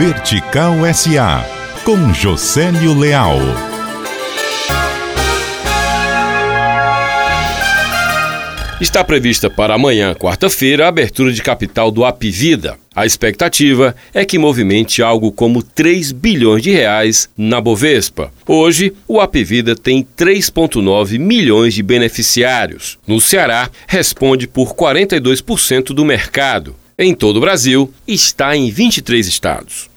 Vertical SA, com Josélio Leal. Está prevista para amanhã, quarta-feira, a abertura de capital do Apivida. A expectativa é que movimente algo como 3 bilhões de reais na Bovespa. Hoje, o Apivida tem 3,9 milhões de beneficiários. No Ceará, responde por 42% do mercado. Em todo o Brasil, está em 23 estados.